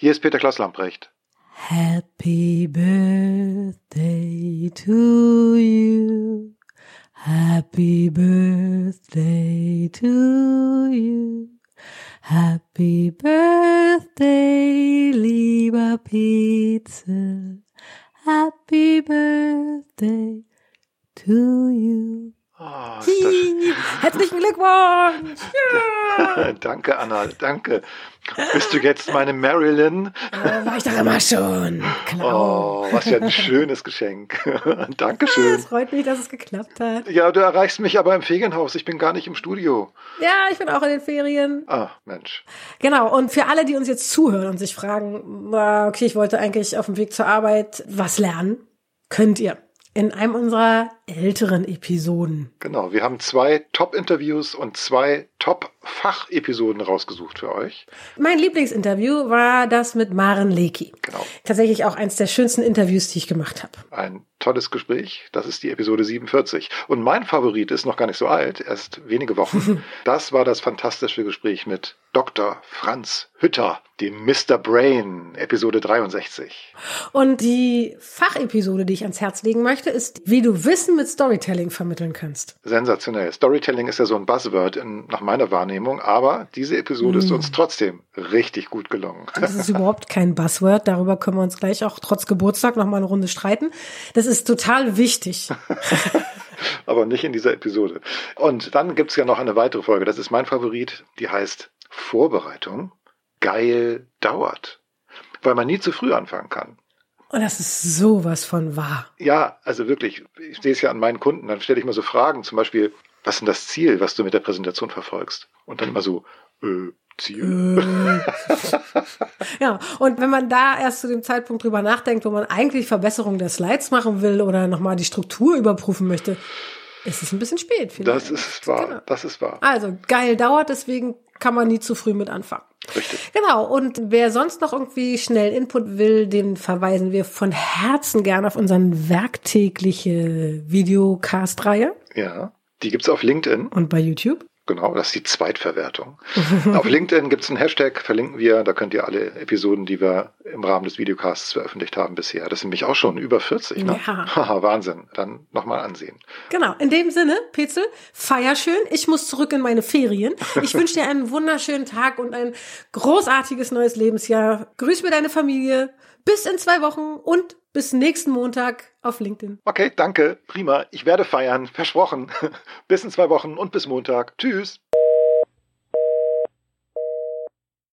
Hier ist Peter Klaus Lamprecht. Happy birthday to you. Happy birthday to you. Happy birthday, lieber Pizza. Happy birthday to you. Oh, Herzlichen Glückwunsch! Ja. danke, Anna, danke. Bist du jetzt meine Marilyn? Äh, war ich doch immer schon. Klar. Oh, was für ein schönes Geschenk. Dankeschön. Es freut mich, dass es geklappt hat. Ja, du erreichst mich aber im Ferienhaus. Ich bin gar nicht im Studio. Ja, ich bin auch in den Ferien. Ah, Mensch. Genau, und für alle, die uns jetzt zuhören und sich fragen, okay, ich wollte eigentlich auf dem Weg zur Arbeit was lernen, könnt ihr in einem unserer älteren Episoden. Genau, wir haben zwei Top-Interviews und zwei Top-Fachepisoden rausgesucht für euch. Mein Lieblingsinterview war das mit Maren Leki. Genau. Tatsächlich auch eins der schönsten Interviews, die ich gemacht habe. Ein tolles Gespräch. Das ist die Episode 47. Und mein Favorit ist noch gar nicht so alt, erst wenige Wochen. Das war das fantastische Gespräch mit Dr. Franz Hütter, dem Mr. Brain, Episode 63. Und die Fachepisode, die ich ans Herz legen möchte, ist, wie du Wissen mit Storytelling vermitteln kannst. Sensationell. Storytelling ist ja so ein Buzzword in, nach meiner Wahrnehmung, aber diese Episode ist uns trotzdem richtig gut gelungen. Das ist überhaupt kein Buzzword. Darüber können wir uns gleich auch trotz Geburtstag noch mal eine Runde streiten. Das ist total wichtig. aber nicht in dieser Episode. Und dann gibt's ja noch eine weitere Folge, das ist mein Favorit, die heißt Vorbereitung. Geil dauert. Weil man nie zu früh anfangen kann. Und das ist sowas von wahr. Ja, also wirklich, ich sehe es ja an meinen Kunden, dann stelle ich mal so Fragen, zum Beispiel, was ist denn das Ziel, was du mit der Präsentation verfolgst? Und dann immer so, äh, Ziel? Ja, und wenn man da erst zu dem Zeitpunkt drüber nachdenkt, wo man eigentlich Verbesserung der Slides machen will oder nochmal die Struktur überprüfen möchte, ist es ein bisschen spät. Vielleicht. Das ist wahr, Genau. das ist wahr. Also geil dauert, deswegen kann man nie zu früh mit anfangen. Richtig. Genau, und wer sonst noch irgendwie schnell Input will, den verweisen wir von Herzen gerne auf unseren werktägliche Videocast-Reihe Ja. Die gibt's auf LinkedIn. und bei YouTube. Genau, das ist die Zweitverwertung. Auf LinkedIn gibt's einen Hashtag, verlinken wir. Da könnt ihr alle Episoden, die wir im Rahmen des Videocasts veröffentlicht haben bisher. Das sind nämlich auch schon über 40, ne? Ja. Haha, Wahnsinn. Dann nochmal ansehen. Genau, in dem Sinne, Petzel, feier schön. Ich muss zurück in meine Ferien. Ich wünsche dir einen wunderschönen Tag und ein großartiges neues Lebensjahr. Grüß mir deine Familie. Bis in zwei Wochen und bis nächsten Montag auf LinkedIn. Okay, danke. Prima. Ich werde feiern. Versprochen. bis in zwei Wochen und bis Montag. Tschüss.